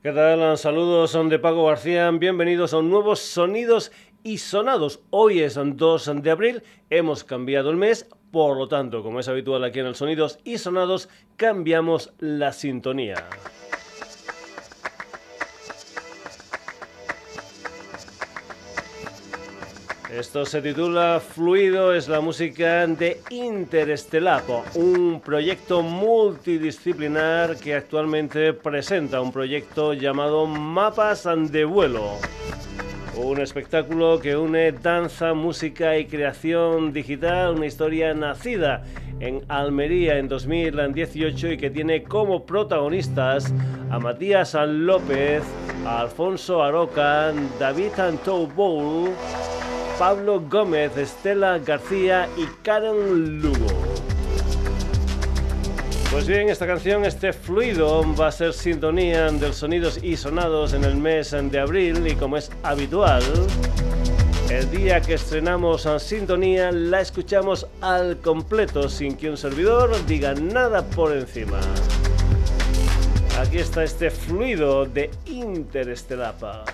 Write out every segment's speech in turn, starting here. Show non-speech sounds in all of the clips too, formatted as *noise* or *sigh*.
¿Qué tal? Saludos, son de Paco García. Bienvenidos a un nuevo Sonidos y Sonados. Hoy es 2 de abril, hemos cambiado el mes, por lo tanto, como es habitual aquí en el Sonidos y Sonados, cambiamos la sintonía. Esto se titula Fluido, es la música de Interestelapo, un proyecto multidisciplinar que actualmente presenta un proyecto llamado Mapas de Vuelo. Un espectáculo que une danza, música y creación digital, una historia nacida en Almería en 2018 y que tiene como protagonistas a Matías López, a Alfonso Aroca, David Antou Bowl, Pablo Gómez, Estela García y Karen Lugo. Pues bien, esta canción, este fluido, va a ser sintonía de sonidos y sonados en el mes de abril y como es habitual, el día que estrenamos en sintonía la escuchamos al completo sin que un servidor diga nada por encima. Aquí está este fluido de Interestelapa.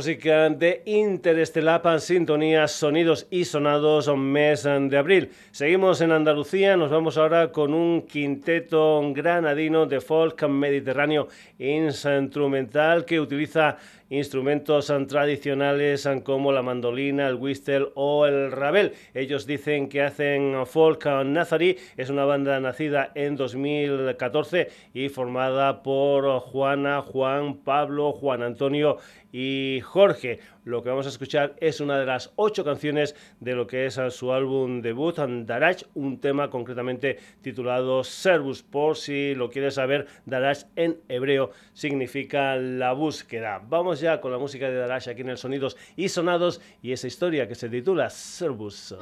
Música de Interestelar Sintonía, Sonidos y Sonados, mes de abril. Seguimos en Andalucía, nos vamos ahora con un quinteto granadino de folk mediterráneo instrumental que utiliza instrumentos tradicionales como la mandolina, el whistle o el rabel. Ellos dicen que hacen folk nazarí, es una banda nacida en 2014 y formada por Juana, Juan, Pablo, Juan Antonio y Jorge. Lo que vamos a escuchar es una de las ocho canciones de lo que es su álbum debut, Darach, un tema concretamente titulado Servus. Por si lo quieres saber, Darach en hebreo significa la búsqueda. Vamos ya con la música de Darach aquí en el Sonidos y Sonados y esa historia que se titula Servus.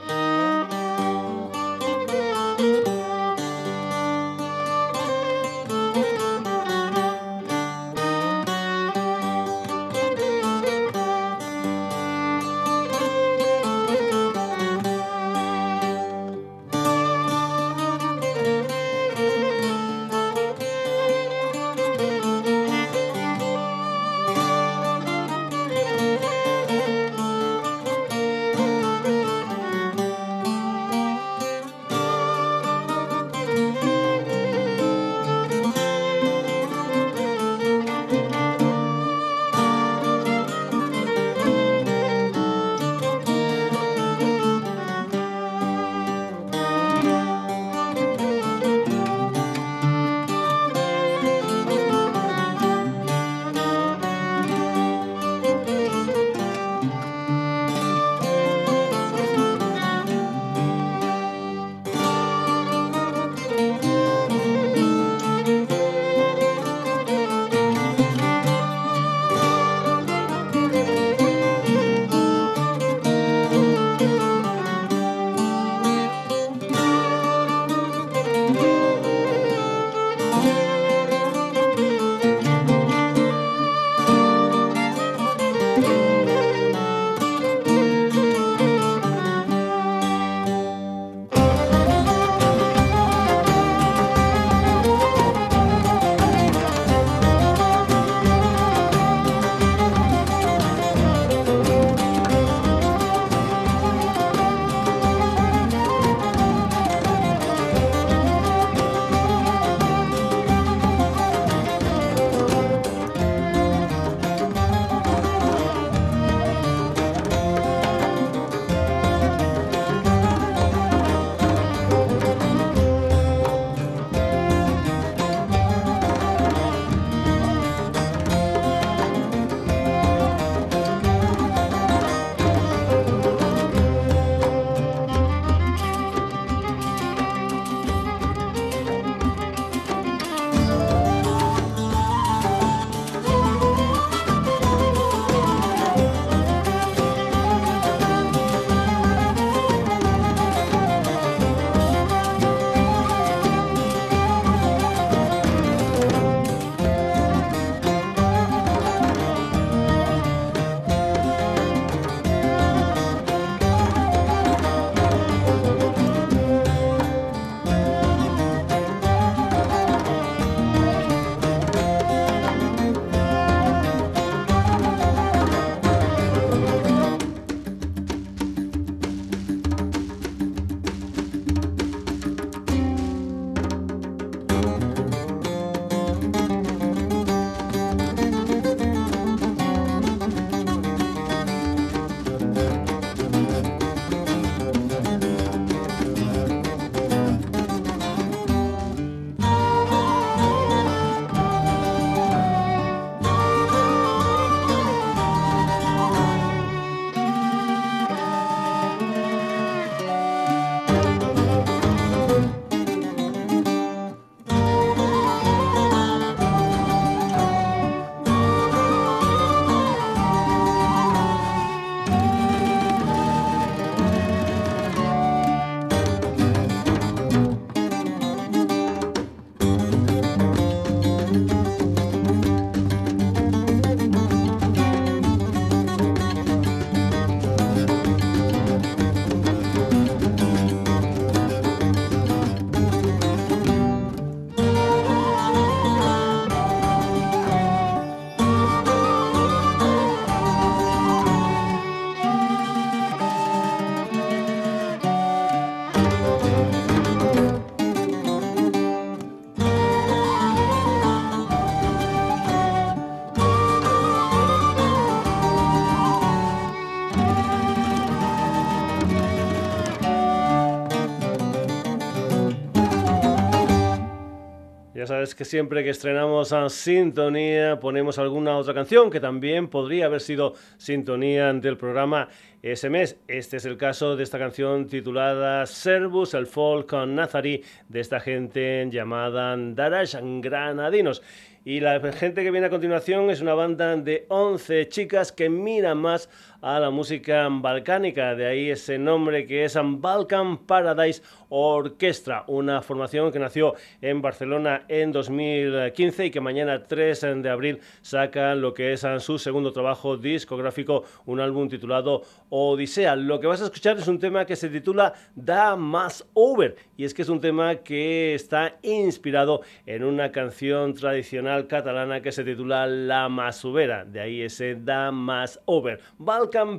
Sabes que siempre que estrenamos a Sintonía ponemos alguna otra canción que también podría haber sido Sintonía del programa ese mes. Este es el caso de esta canción titulada Servus, el folk nazari de esta gente llamada Darash Granadinos. Y la gente que viene a continuación es una banda de 11 chicas que miran más a la música balcánica, de ahí ese nombre que es Balkan Paradise Orchestra, una formación que nació en Barcelona en 2015 y que mañana 3 de abril saca lo que es su segundo trabajo discográfico, un álbum titulado Odisea. Lo que vas a escuchar es un tema que se titula Da Más Over y es que es un tema que está inspirado en una canción tradicional catalana que se titula La Masubera, de ahí ese Da Más Over.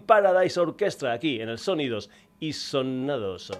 Paradise Orchestra aquí en el Sonidos y Sonados.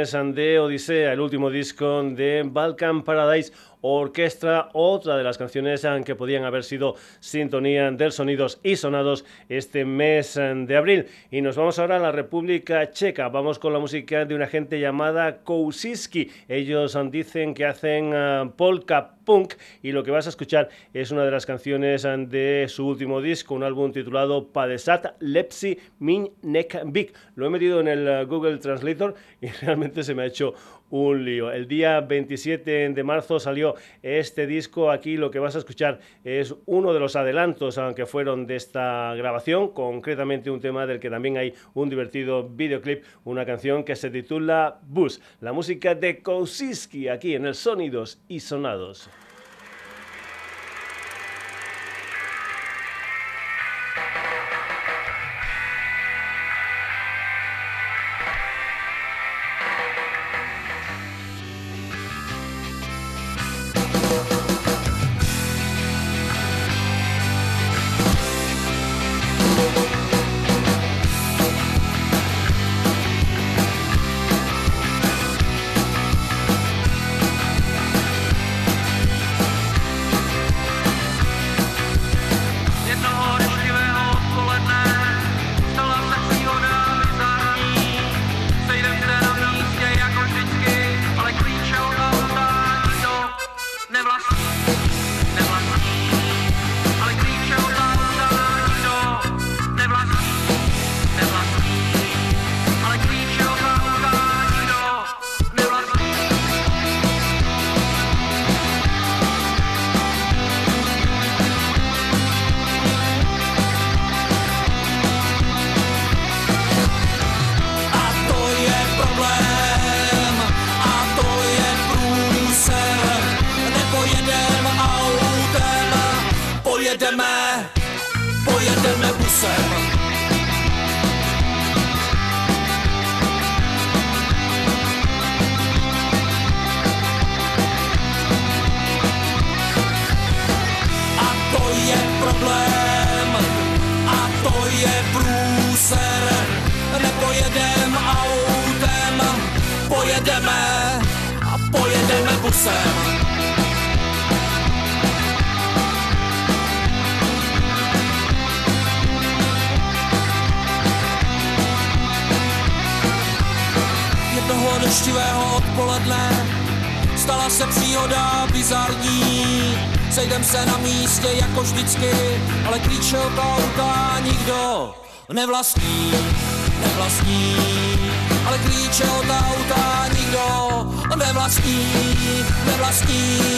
Canciones de Odisea, el último disco de Balkan Paradise Orquestra, otra de las canciones que podían haber sido sintonía de sonidos y sonados este mes de abril. Y nos vamos ahora a la República Checa. Vamos con la música de una gente llamada Kousiski. Ellos dicen que hacen ah, polka punk y lo que vas a escuchar es una de las canciones de su último disco, un álbum titulado Padesat Lepsi Min Nek Big. Lo he metido en el ah, Google Translator *laughs* y realmente se me ha hecho un lío. El día 27 de marzo salió este disco. Aquí lo que vas a escuchar es uno de los adelantos aunque fueron de esta grabación, concretamente un tema del que también hay un divertido videoclip, una canción que se titula Bus, la música de Kousiski aquí en el Sonidos y Sonados. Nevlastní, nevlastní. Ale klíče od auta nikdo nevlastní, nevlastní.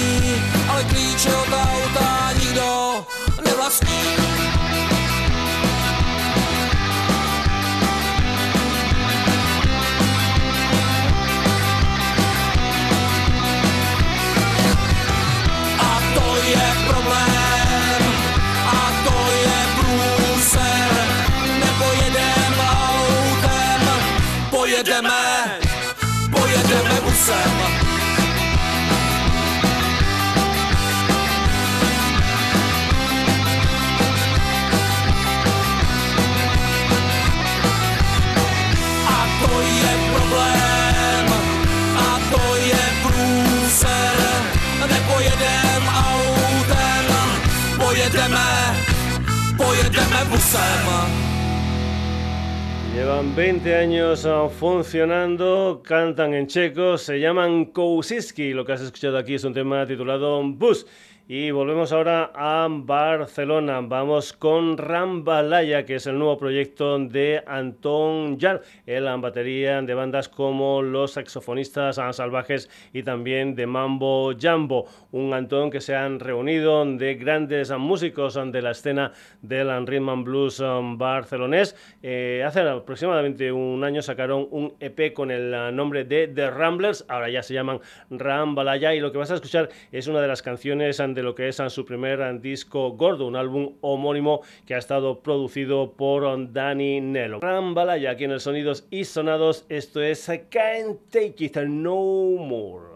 Llevan 20 años ah, funcionando, cantan en checo, se llaman Kousiski. Lo que has escuchado aquí es un tema titulado Bus. Y volvemos ahora a Barcelona. Vamos con Rambalaya, que es el nuevo proyecto de Anton Jar, el batería de bandas como los saxofonistas salvajes y también de Mambo Jambo. Un Antón que se han reunido de grandes músicos de la escena del rhythm and blues um, barcelonés. Eh, hace aproximadamente un año sacaron un EP con el nombre de The Ramblers. Ahora ya se llaman Rambalaya y lo que vas a escuchar es una de las canciones de lo que es su primer disco gordo, un álbum homónimo que ha estado producido por Danny Nello. Rambalaya aquí en el Sonidos y Sonados, esto es Can't Take It No More.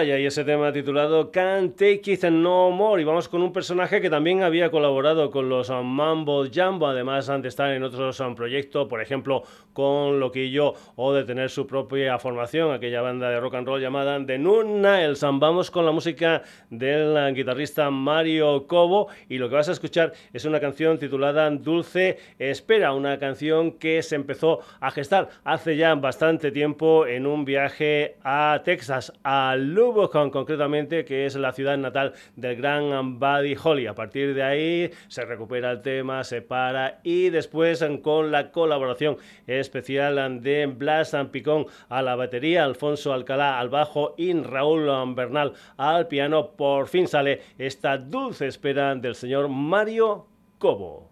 Rambalaya y ese tema titulado Can't Take It No More. Y vamos con un personaje que también había colaborado con los Mambo Jambo, además de estar en otros um, proyectos, por ejemplo, con Loquillo o de tener su propia formación, aquella banda de rock and roll llamada The Noon Niles. Um, Vamos con la música del uh, guitarrista Mario Cobo y lo que vas a escuchar es una canción titulada Dulce Espera, una canción que se empezó a gestar hace ya bastante tiempo en un viaje a Texas, a Lubbock concretamente, que es la ciudad natal del gran Buddy Holly. A partir de ahí se recupera el tema, se para y después con la colaboración especial de Blas Picón a la batería, Alfonso Alcalá al bajo y Raúl Bernal al piano, por fin sale esta dulce espera del señor Mario Cobo.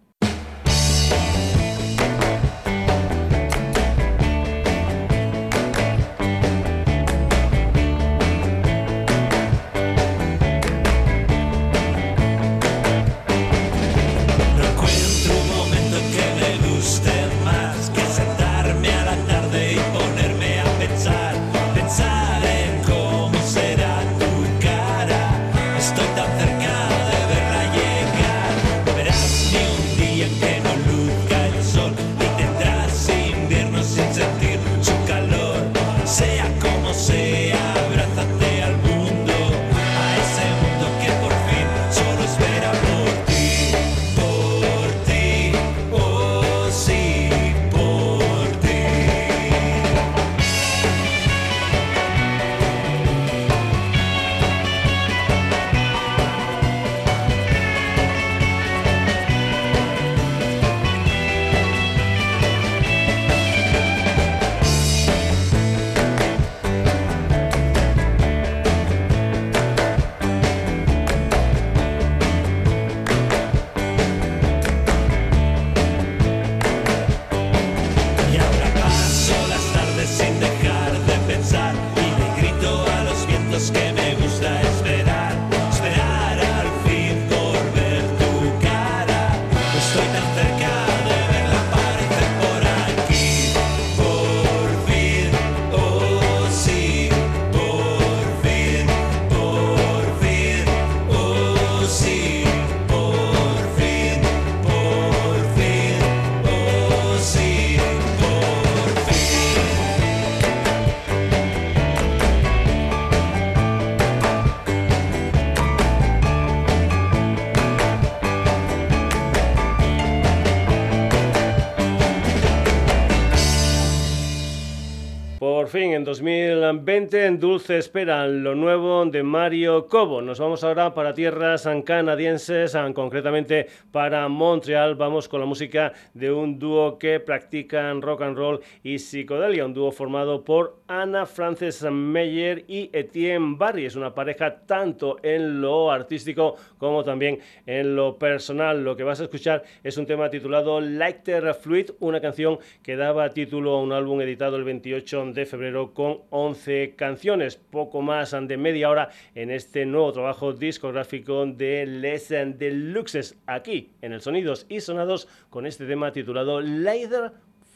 2020, en Dulce Espera, lo nuevo de Mario Cobo. Nos vamos ahora para tierras canadienses, ah, concretamente para Montreal. Vamos con la música de un dúo que practican rock and roll y psicodelia, un dúo formado por Ana Frances Meyer y Etienne Barry. Es una pareja tanto en lo artístico como también en lo personal. Lo que vas a escuchar es un tema titulado Lighter Fluid, una canción que daba título a un álbum editado el 28 de febrero con 11 canciones, poco más de media hora en este nuevo trabajo discográfico de Les Deluxes, aquí en el Sonidos y Sonados con este tema titulado Lighter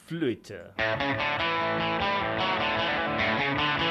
Fluid. Thank you.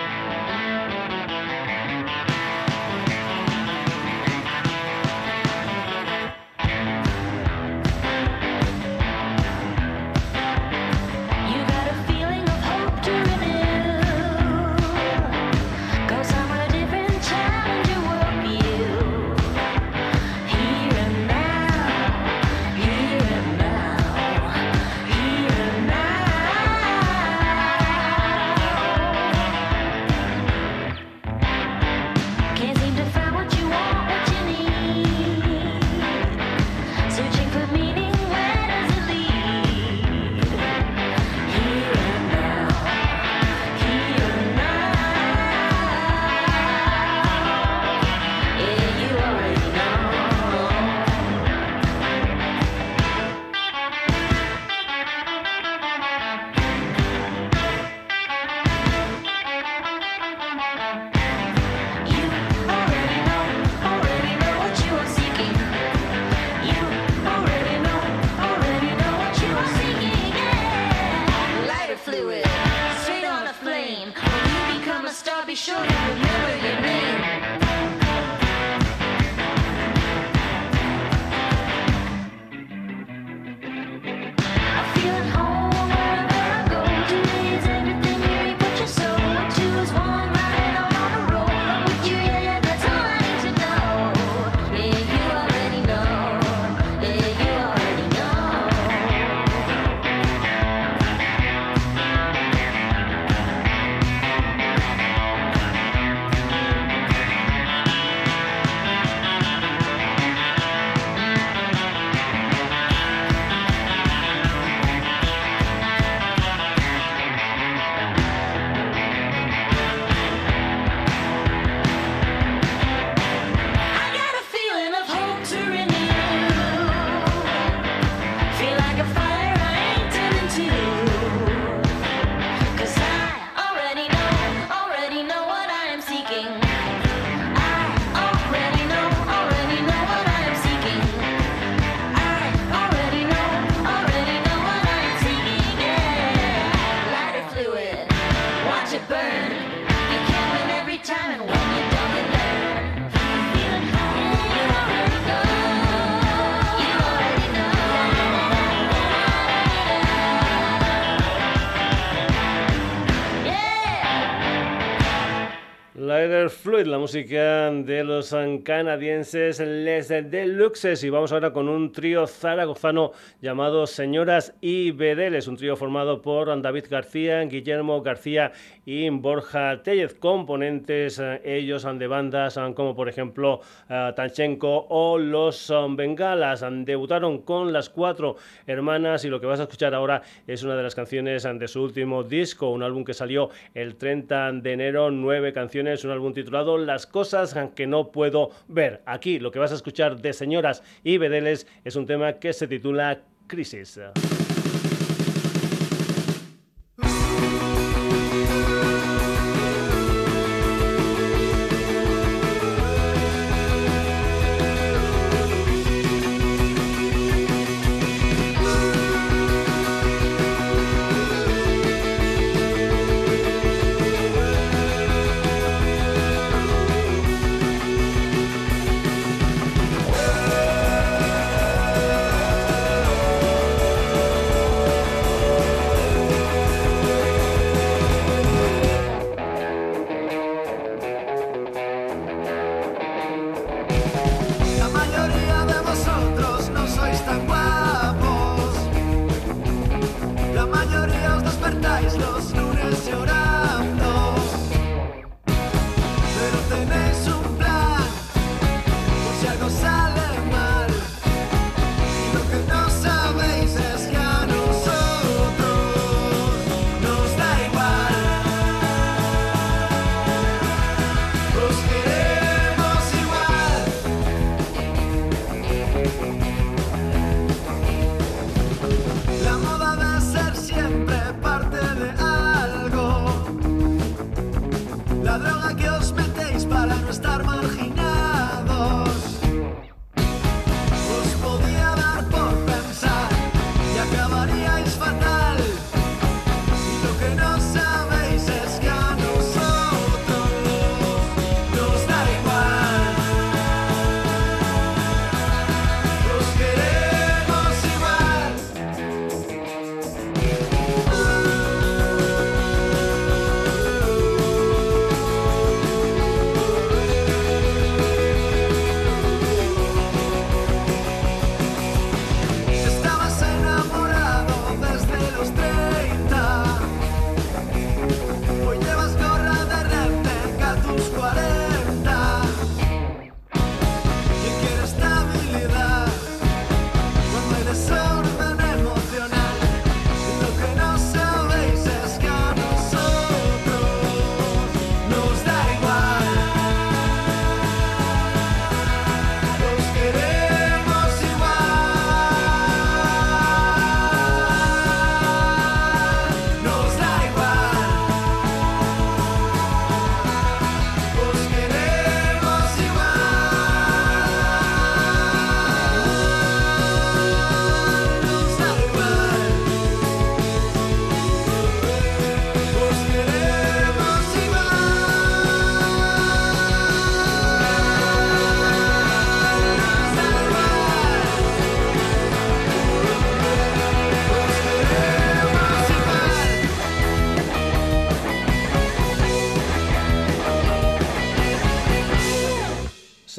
Fluid, la música de los canadienses Les Deluxes. Y vamos ahora con un trío zaragozano llamado Señoras y Bedeles, un trío formado por David García, Guillermo García y Borja Tellez, componentes eh, ellos de bandas eh, como por ejemplo eh, Tanchenko o Los Bengalas. Debutaron con las cuatro hermanas y lo que vas a escuchar ahora es una de las canciones de su último disco, un álbum que salió el 30 de enero, nueve canciones, un álbum titulado Las cosas que no puedo ver. Aquí lo que vas a escuchar de Señoras y Bedeles es un tema que se titula Crisis.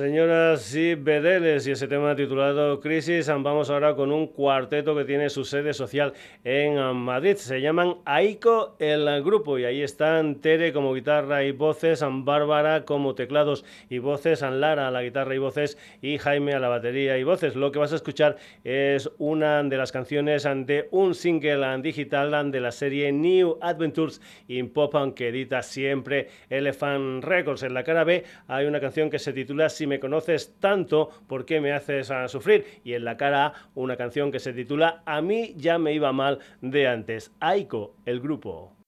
Señoras y Bedeles y ese tema titulado Crisis, vamos ahora con un cuarteto que tiene su sede social en Madrid. Se llaman Aiko el grupo y ahí están Tere como guitarra y voces, Bárbara como teclados y voces, Lara a la guitarra y voces y Jaime a la batería y voces. Lo que vas a escuchar es una de las canciones de un single digital de la serie New Adventures in Pop que edita siempre Elephant Records. En la cara B hay una canción que se titula si me conoces tanto, ¿por qué me haces a sufrir? Y en la cara una canción que se titula A mí ya me iba mal de antes. Aiko, el grupo.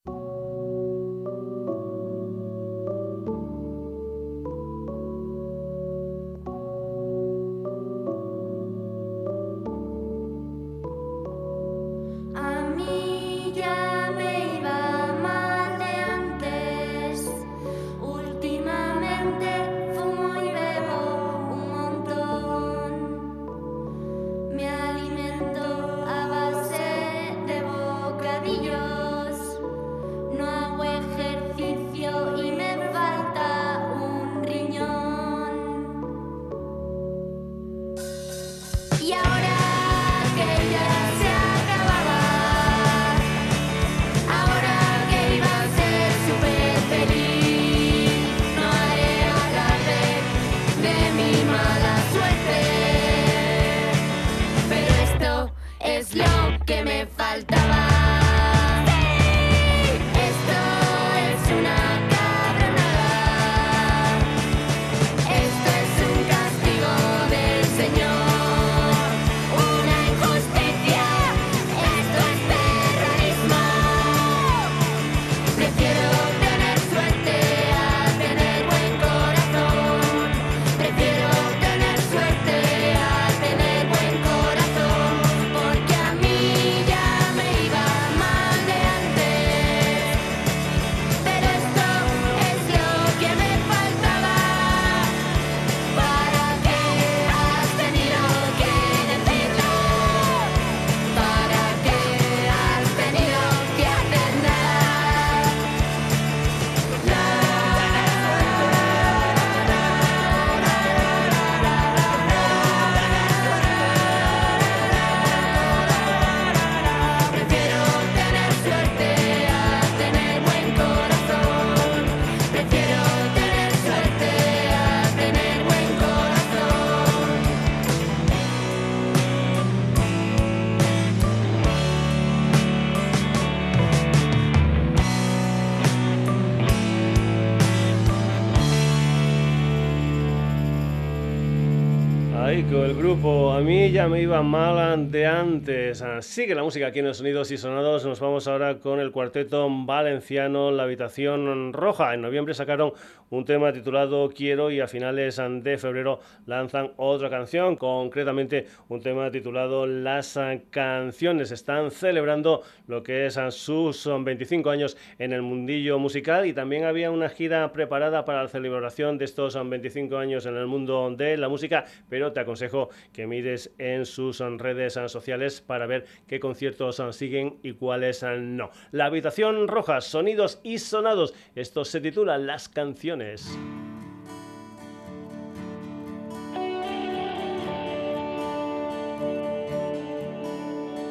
Me iba mal de antes. Sigue la música aquí en los sonidos y sonados. Nos vamos ahora con el cuarteto valenciano La Habitación Roja. En noviembre sacaron un tema titulado Quiero y a finales de febrero lanzan otra canción, concretamente un tema titulado Las Canciones. Están celebrando lo que es sus 25 años en el mundillo musical y también había una gira preparada para la celebración de estos 25 años en el mundo de la música, pero te aconsejo que mires en sus redes sociales para ver qué conciertos siguen y cuáles no. La habitación roja, sonidos y sonados. Esto se titula Las canciones.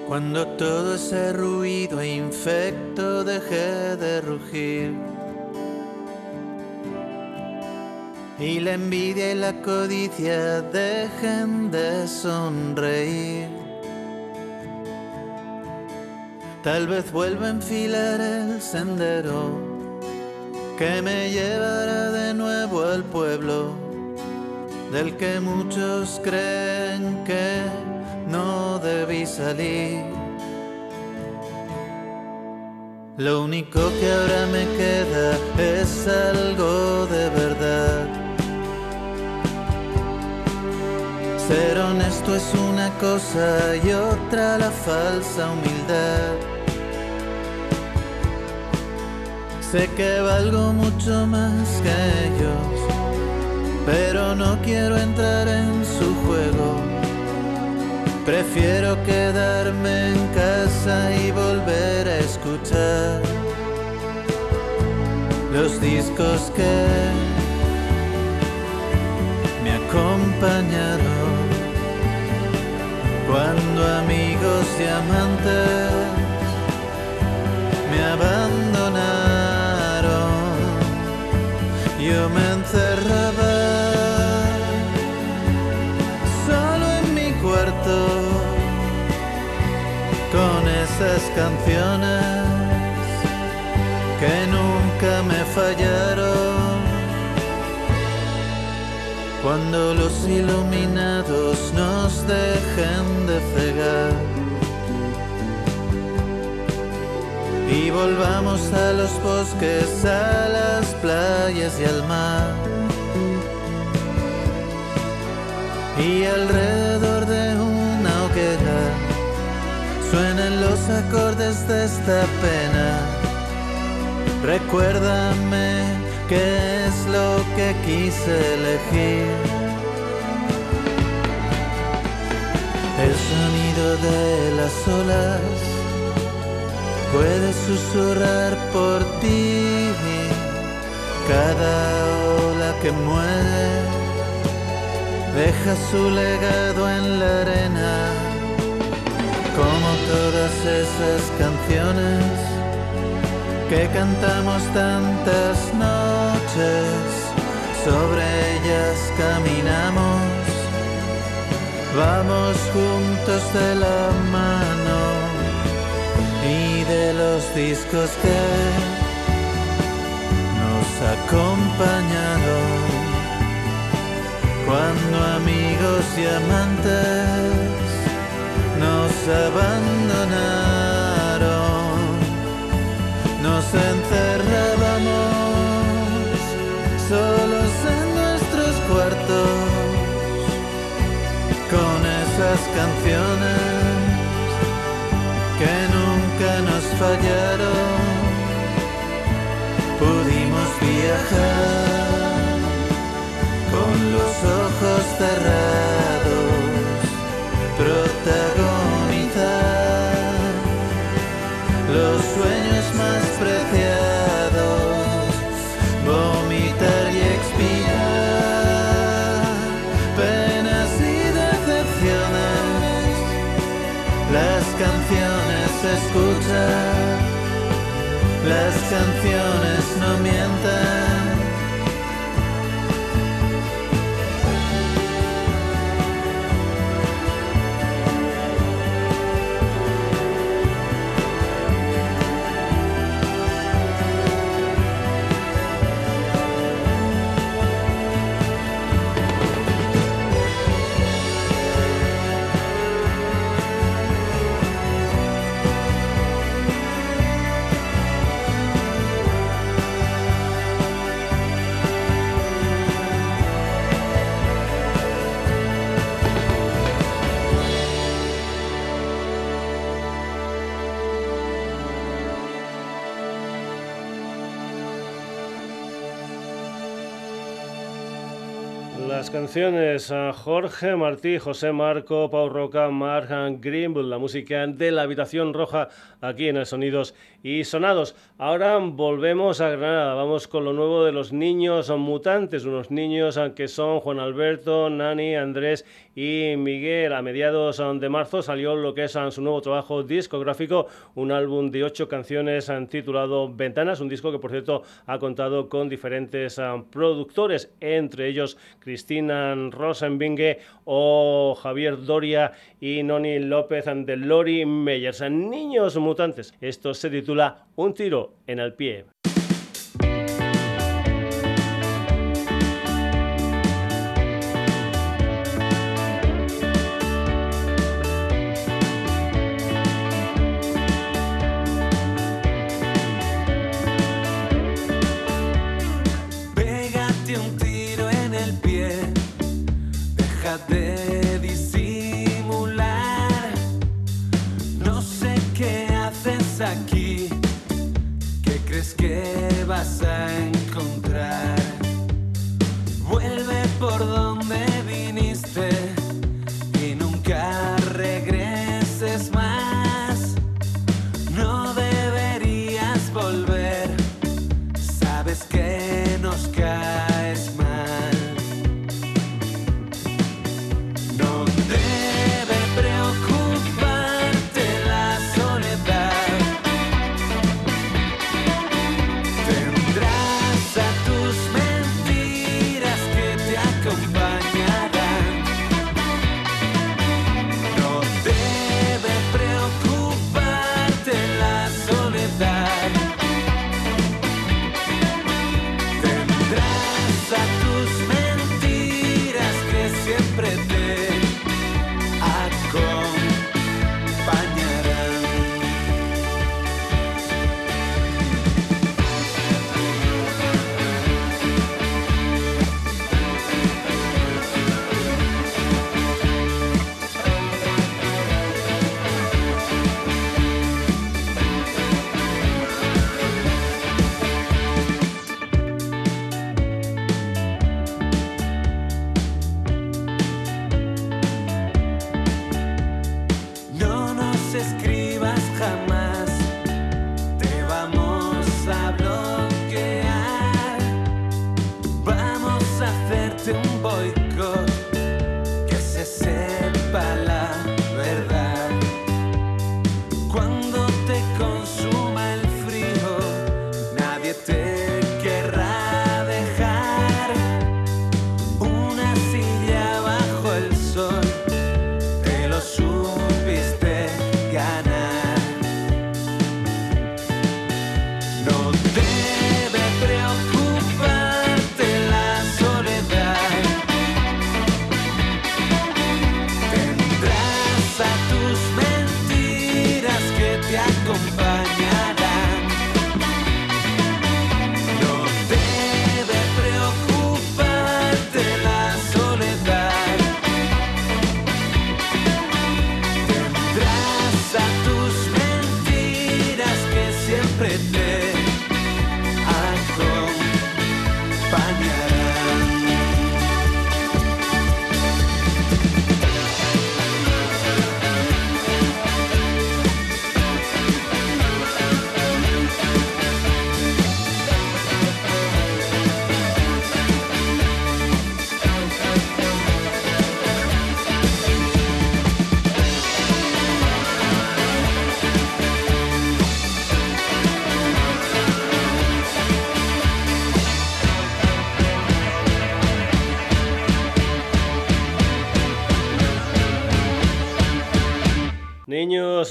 Cuando todo ese ruido e infecto deje de rugir y la envidia y la codicia dejen de sonreír. Tal vez vuelva a enfilar el sendero que me llevará de nuevo al pueblo del que muchos creen que no debí salir. Lo único que ahora me queda es algo de verdad. Ser honesto es una cosa y otra la falsa humildad. Sé que valgo mucho más que ellos, pero no quiero entrar en su juego. Prefiero quedarme en casa y volver a escuchar los discos que acompañaron cuando amigos y amantes me abandonaron. Yo me encerraba solo en mi cuarto con esas canciones que nunca me fallaron. Cuando los iluminados nos dejen de cegar y volvamos a los bosques, a las playas y al mar. Y alrededor de una hoguera suenan los acordes de esta pena. Recuérdame qué es lo que quise elegir. El sonido de las olas puede susurrar por ti. Cada ola que muere deja su legado en la arena, como todas esas canciones que cantamos tantas noches, sobre ellas caminamos. Vamos juntos de la mano y de los discos que nos acompañaron. Cuando amigos y amantes nos abandonaron, nos encerrábamos solos con esas canciones que nunca nos fallaron. Pudimos viajar canciones a Jorge Martí, José Marco, Pau Roca, Mark Greenwood, la música de la habitación roja aquí en el Sonidos y Sonados. Ahora volvemos a Granada, vamos con lo nuevo de los niños mutantes, unos niños que son Juan Alberto, Nani, Andrés y Miguel. A mediados de marzo salió lo que es su nuevo trabajo discográfico, un álbum de ocho canciones titulado Ventanas, un disco que por cierto ha contado con diferentes productores, entre ellos Cristina Rosenbinge o Javier Doria y Noni López de Lori Meyers. Niños mutantes, esto se titula Un tiro en el pie.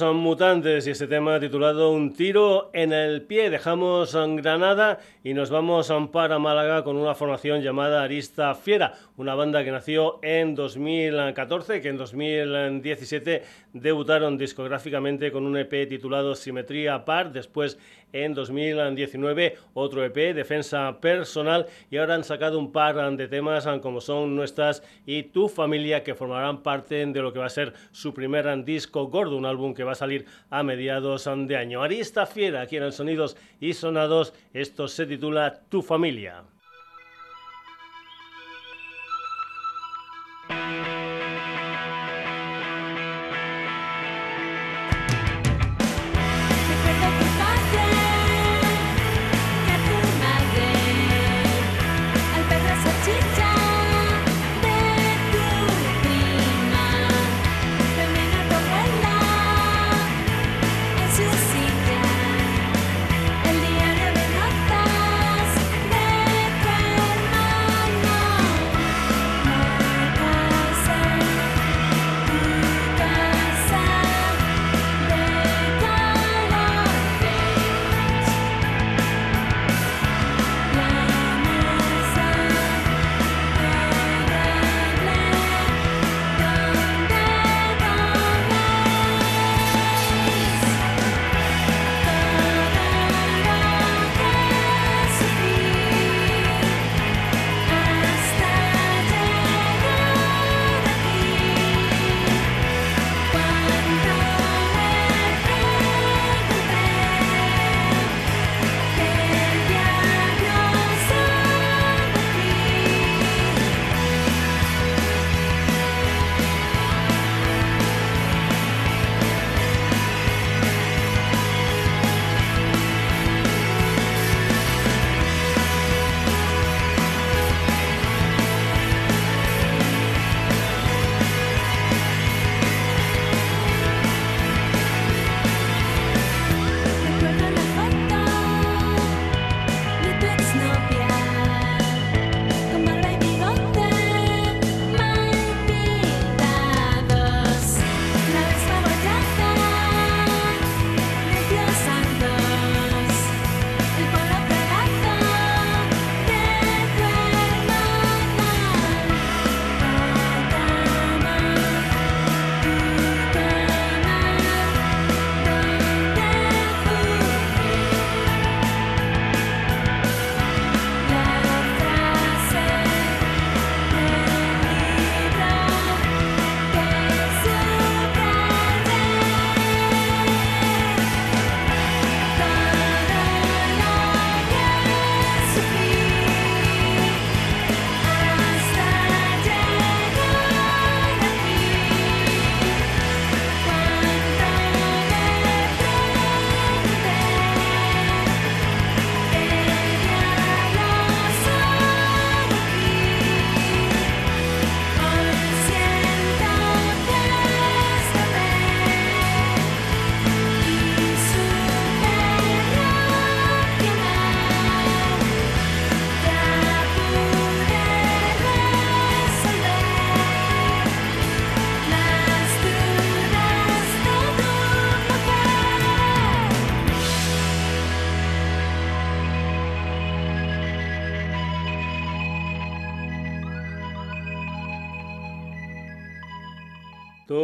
Son mutantes y este tema titulado Un tiro en el pie. Dejamos Granada y nos vamos para Málaga con una formación llamada Arista Fiera, una banda que nació en 2014, que en 2017 debutaron discográficamente con un EP titulado Simetría Par, después en 2019 otro EP, Defensa Personal, y ahora han sacado un par de temas como son Nuestras y Tu Familia, que formarán parte de lo que va a ser su primer disco gordo, un álbum que va a salir a mediados de año. Arista Fiera, aquí en Sonidos y Sonados, esto se titula Tu Familia.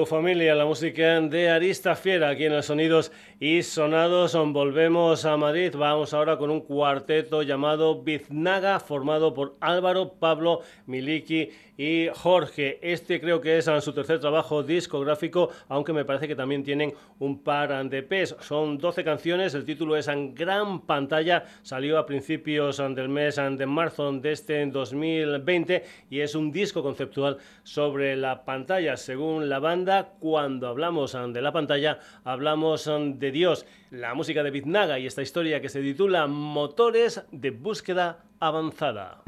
Familia, la música de Arista Fiera, aquí en los Sonidos y Sonados. Volvemos a Madrid. Vamos ahora con un cuarteto llamado Biznaga, formado por Álvaro, Pablo, Miliki y Jorge. Este creo que es su tercer trabajo discográfico, aunque me parece que también tienen un par de EPs. Son 12 canciones, el título es en gran pantalla, salió a principios del mes de marzo de este 2020 y es un disco conceptual sobre la pantalla. Según la banda, cuando hablamos de la pantalla, hablamos de Dios. La música de Biznaga y esta historia que se titula Motores de búsqueda avanzada.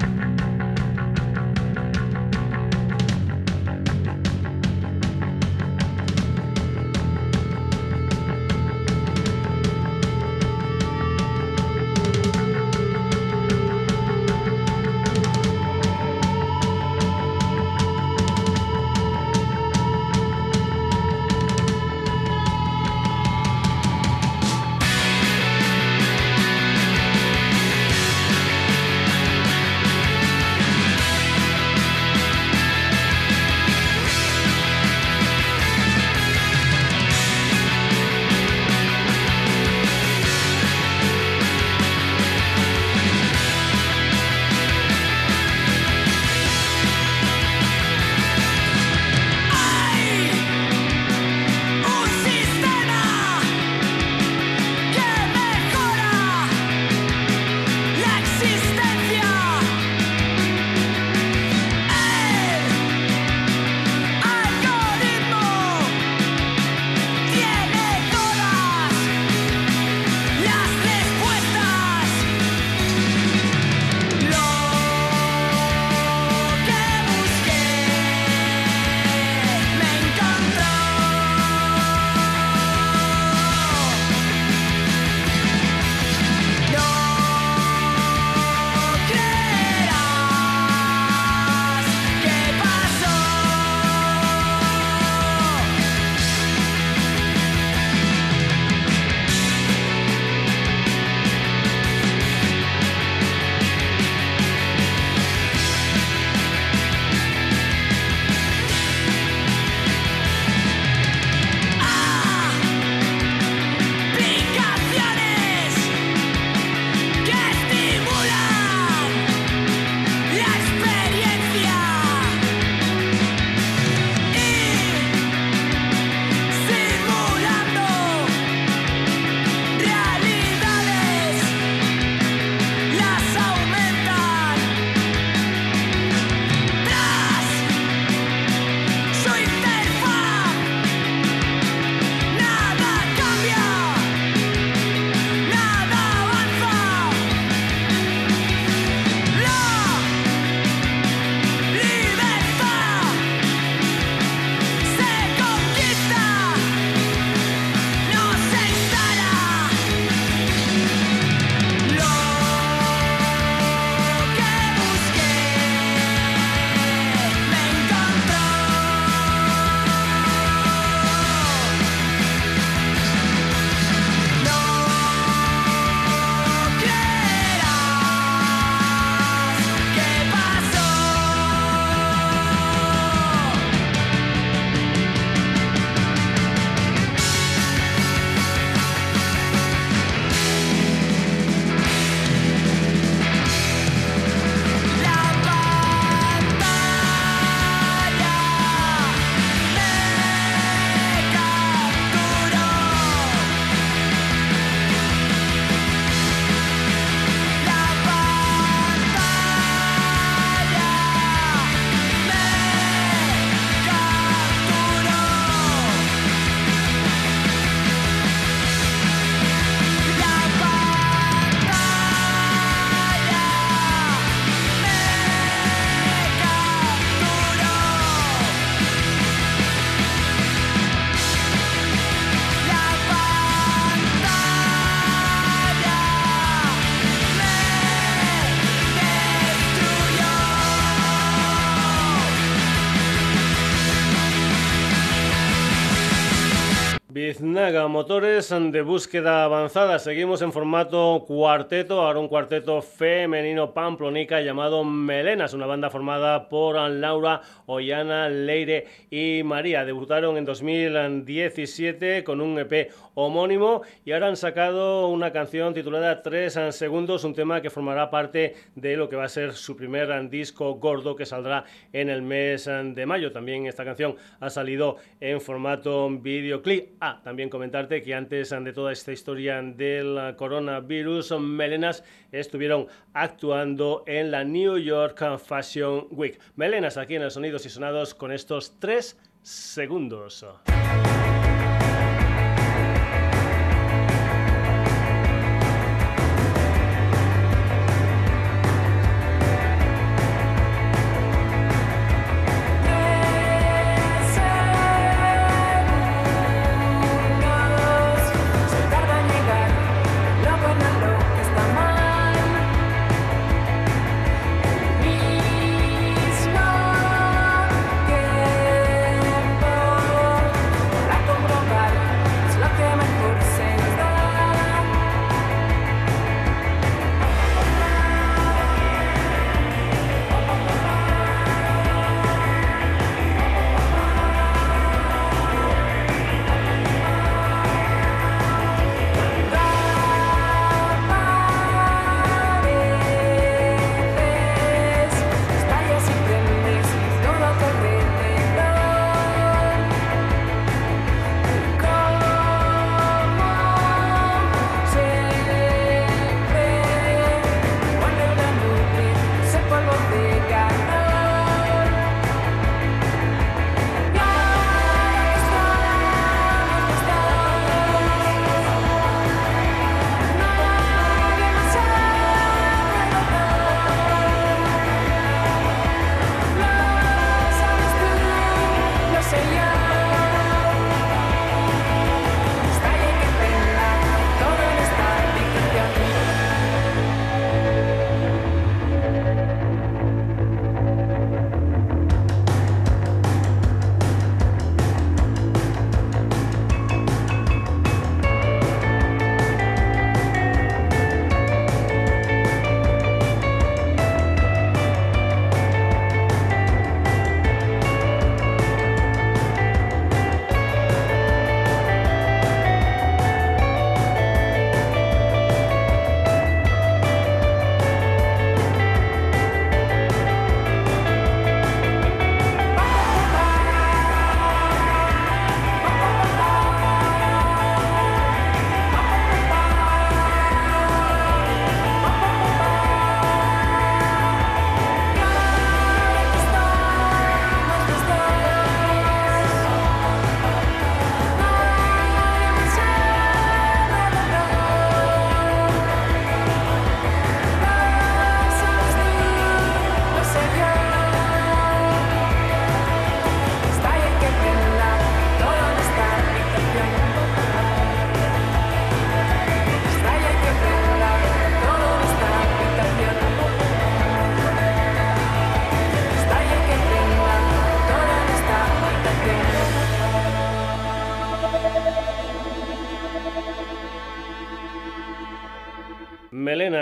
Motores de búsqueda avanzada. Seguimos en formato cuarteto, ahora un cuarteto femenino pamplonica llamado Melenas, una banda formada por Laura, Ollana, Leire y María. Debutaron en 2017 con un EP homónimo y ahora han sacado una canción titulada Tres segundos, un tema que formará parte de lo que va a ser su primer disco gordo que saldrá en el mes de mayo. También esta canción ha salido en formato videoclip. Ah, también comentarte que antes de toda esta historia del coronavirus, Melenas estuvieron actuando en la New York Fashion Week. Melenas aquí en el Sonidos y Sonados con estos tres segundos.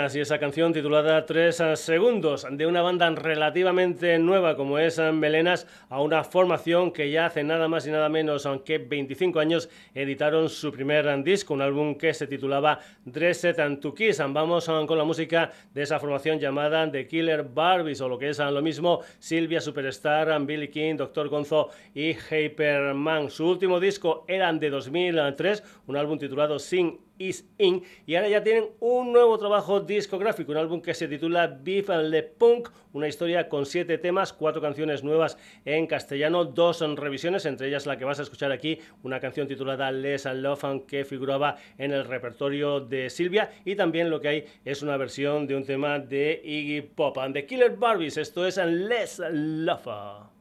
Y esa canción titulada Tres segundos de una banda relativamente nueva como es Melenas a una formación que ya hace nada más y nada menos aunque 25 años editaron su primer disco, un álbum que se titulaba Dressed and to Kiss. Vamos con la música de esa formación llamada The Killer Barbies o lo que es lo mismo Silvia Superstar, Billy King, Doctor Gonzo y Hyperman. Su último disco eran de 2003, un álbum titulado Sing Is In y ahora ya tienen un nuevo trabajo discográfico, un álbum que se titula Beef Le Punk, una historia con siete temas, cuatro canciones nuevas en castellano, dos son revisiones, entre ellas la que vas a escuchar aquí, una canción titulada Les Love que figuraba en el repertorio de Silvia. Y también lo que hay es una versión de un tema de Iggy Pop and The Killer Barbies, esto es Les Love.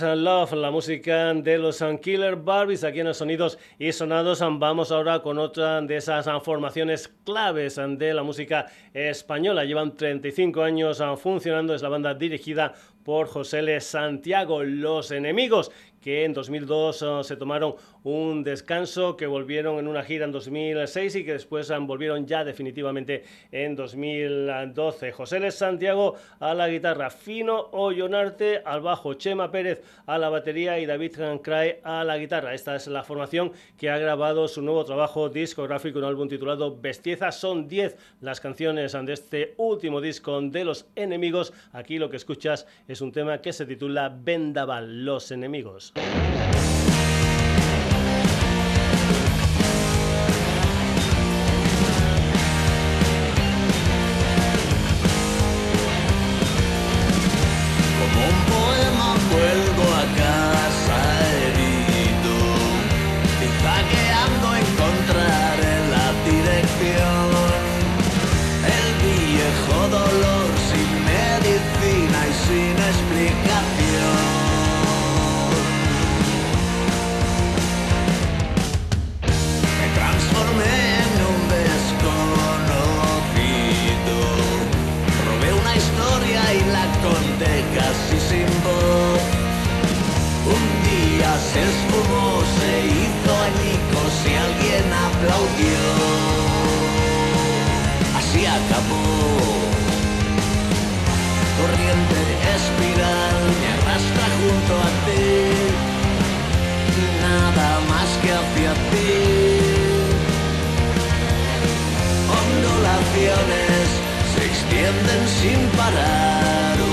Love, la música de los Killer Barbies aquí en los sonidos y sonados. Vamos ahora con otra de esas formaciones claves de la música española. Llevan 35 años funcionando, es la banda dirigida por José L. Santiago, Los Enemigos, que en 2002 uh, se tomaron un descanso, que volvieron en una gira en 2006 y que después volvieron ya definitivamente en 2012. José L. Santiago a la guitarra, Fino Ollonarte al bajo, Chema Pérez a la batería y David Cray a la guitarra. Esta es la formación que ha grabado su nuevo trabajo discográfico, un álbum titulado Bestieza. Son 10 las canciones de este último disco de Los Enemigos. Aquí lo que escuchas es un tema que se titula Vendaval, Los Enemigos. Dolor sin medicina y sin explicación. Me transformé en un desconocido. Robé una historia y la conté casi sin voz. Un día se esfumó, se hizo añicos y alguien aplaudió. Así acabó. Corriente espiral me arrastra junto a ti. Nada más que hacia ti ondulaciones se extienden sin parar.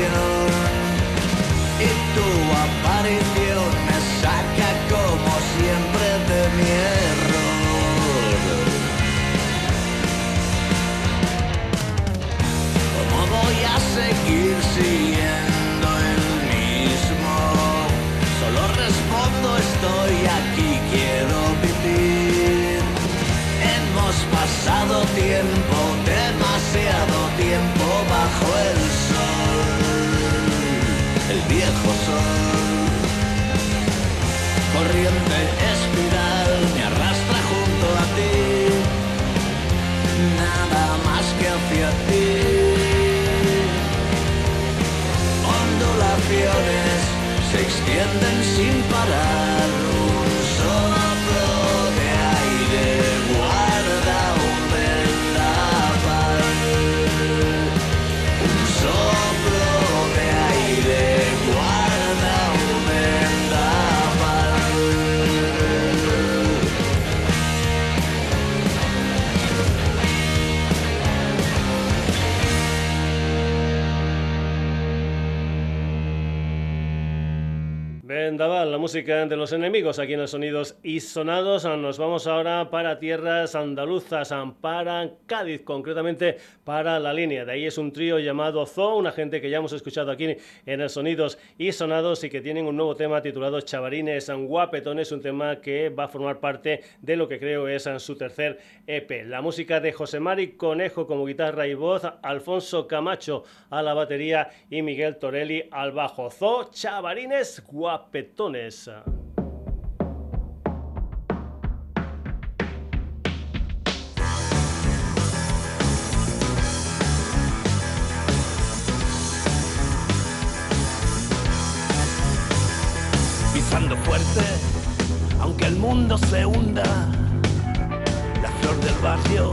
Y tu aparición me saca como siempre de mi error. ¿Cómo voy a seguir siendo el mismo? Solo respondo estoy aquí, quiero vivir. Hemos pasado tiempo, viejo sol. Corriente espiral me arrastra junto a ti, nada más que hacia ti. Ondulaciones se extienden sin parar. Música de los enemigos aquí en los sonidos y sonados. Nos vamos ahora para tierras andaluzas, para Cádiz, concretamente para la línea. De ahí es un trío llamado Zoo, una gente que ya hemos escuchado aquí en el sonidos y sonados y que tienen un nuevo tema titulado Chavarines Guapetones, un tema que va a formar parte de lo que creo es su tercer EP. La música de José Mari Conejo como guitarra y voz, Alfonso Camacho a la batería y Miguel Torelli al bajo. Zoo, Chavarines Guapetones. Pisando fuerte, aunque el mundo se hunda. La flor del barrio,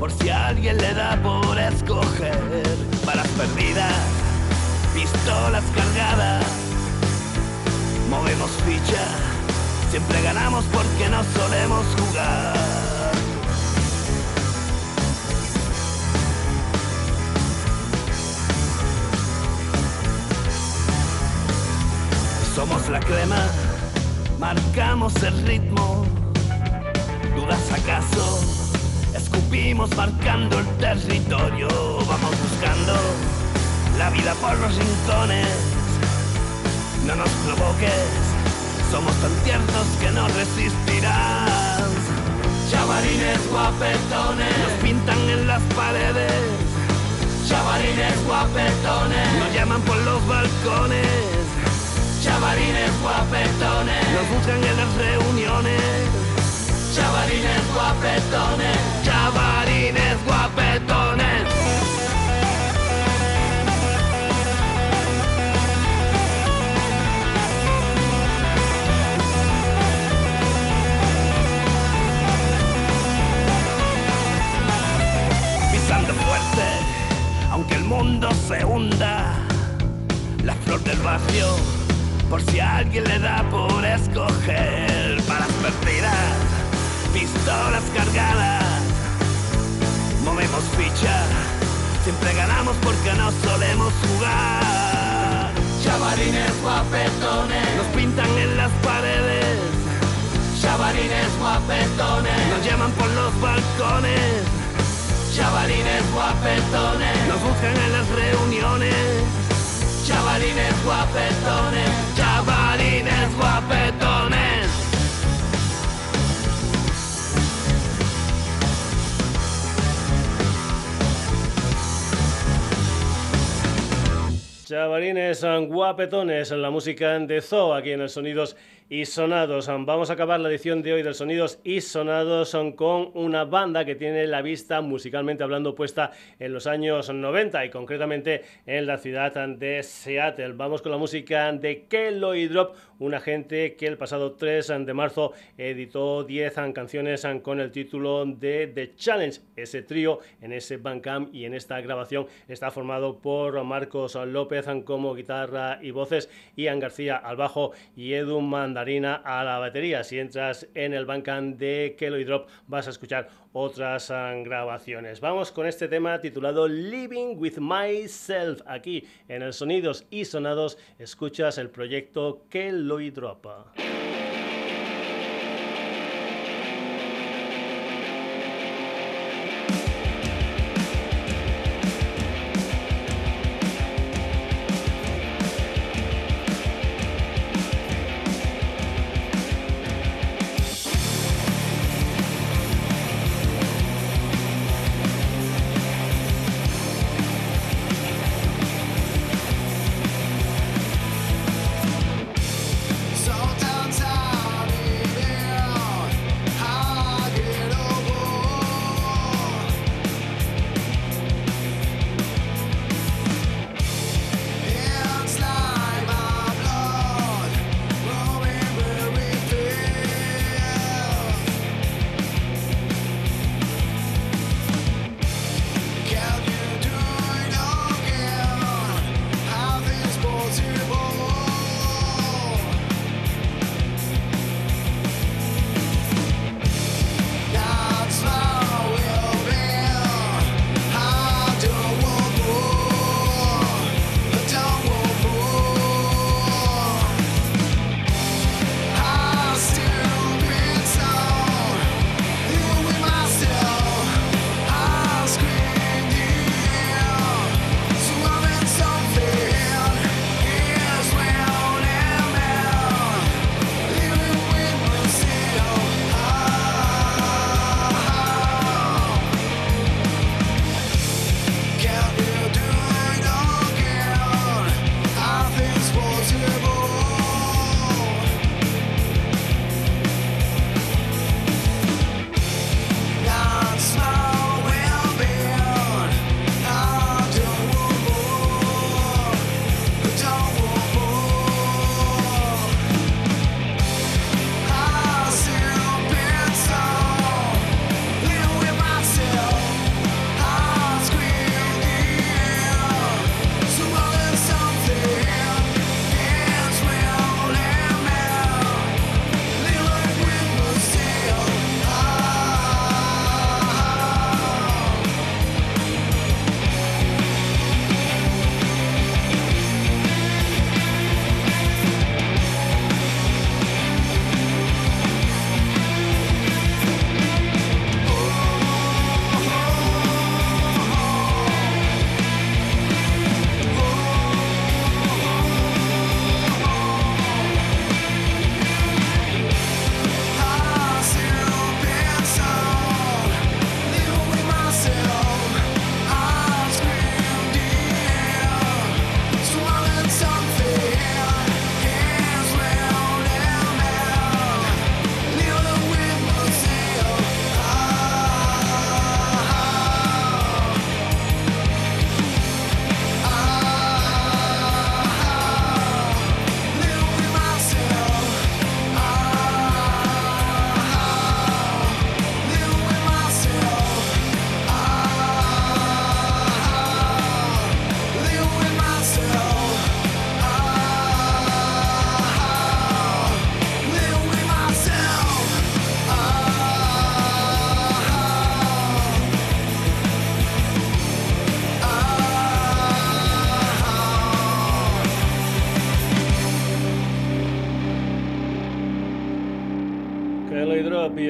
por si alguien le da por escoger. Balas perdidas, pistolas cargadas, movemos ficha. Siempre ganamos porque no solemos jugar. Somos la crema marcamos el ritmo. ¿Dudas acaso? Escupimos marcando el territorio. Vamos buscando la vida por los rincones. No nos provoques, somos tan tiernos que no resistirás. Chavalines guapetones nos pintan en las paredes. Chavalines guapetones nos llaman por los balcones. Chavalines guapetones nos buscan en las reuniones. Chavalines guapetones, chavalines guapetones. Por si alguien le da por escoger. Balas perdidas, pistolas cargadas. Movemos ficha, siempre ganamos porque no solemos jugar. Chavarines guapetones, nos pintan en las paredes. Chavarines guapetones, nos llaman por los balcones. Chavalines guapetones, nos buscan en las reuniones. Chavalines guapetones, chavalines guapetones. Chavalines guapetones en la música de Zoo aquí en el Sonidos y Sonados. Vamos a acabar la edición de hoy del Sonidos y Sonados con una banda que tiene la vista musicalmente hablando puesta en los años 90 y concretamente en la ciudad de Seattle. Vamos con la música de Kelloy Drop, una gente que el pasado 3 de marzo editó 10 canciones con el título de The Challenge. Ese trío en ese Bandcamp y en esta grabación está formado por Marcos López como guitarra y voces, Ian García al bajo y Edu Mandarina a la batería. Si entras en el Bandcamp de Kelloy Drop vas a escuchar otras grabaciones. Vamos con este tema titulado Living with Myself. Aquí en el Sonidos y Sonados escuchas el proyecto Kelloy Drop.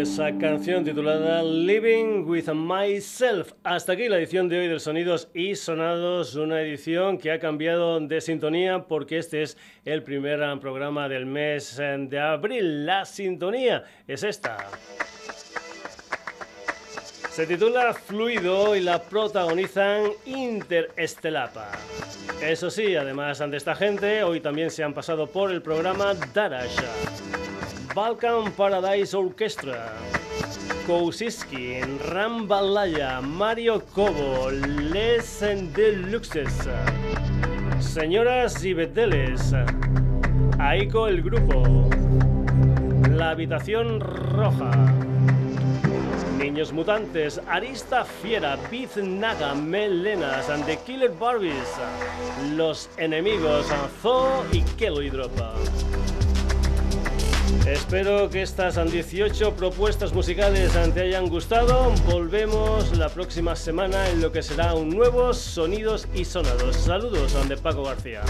Esa canción titulada Living with Myself. Hasta aquí la edición de hoy del Sonidos y Sonados, una edición que ha cambiado de sintonía porque este es el primer programa del mes de abril. La sintonía es esta. Se titula Fluido y la protagonizan Interestelapa. Eso sí, además de esta gente, hoy también se han pasado por el programa Darasha, Balkan Paradise Orchestra, Kousiski, Rambalaya, Mario Cobo, Les Deluxes, Señoras y Bedeles, Aiko el Grupo, La Habitación Roja. Niños Mutantes, Arista Fiera, Biz Naga, Melenas, and the Killer Barbies, Los Enemigos, Zoo y Kelly Dropa. Espero que estas 18 propuestas musicales te hayan gustado. Volvemos la próxima semana en lo que será un nuevo Sonidos y Sonados. Saludos, de Paco García.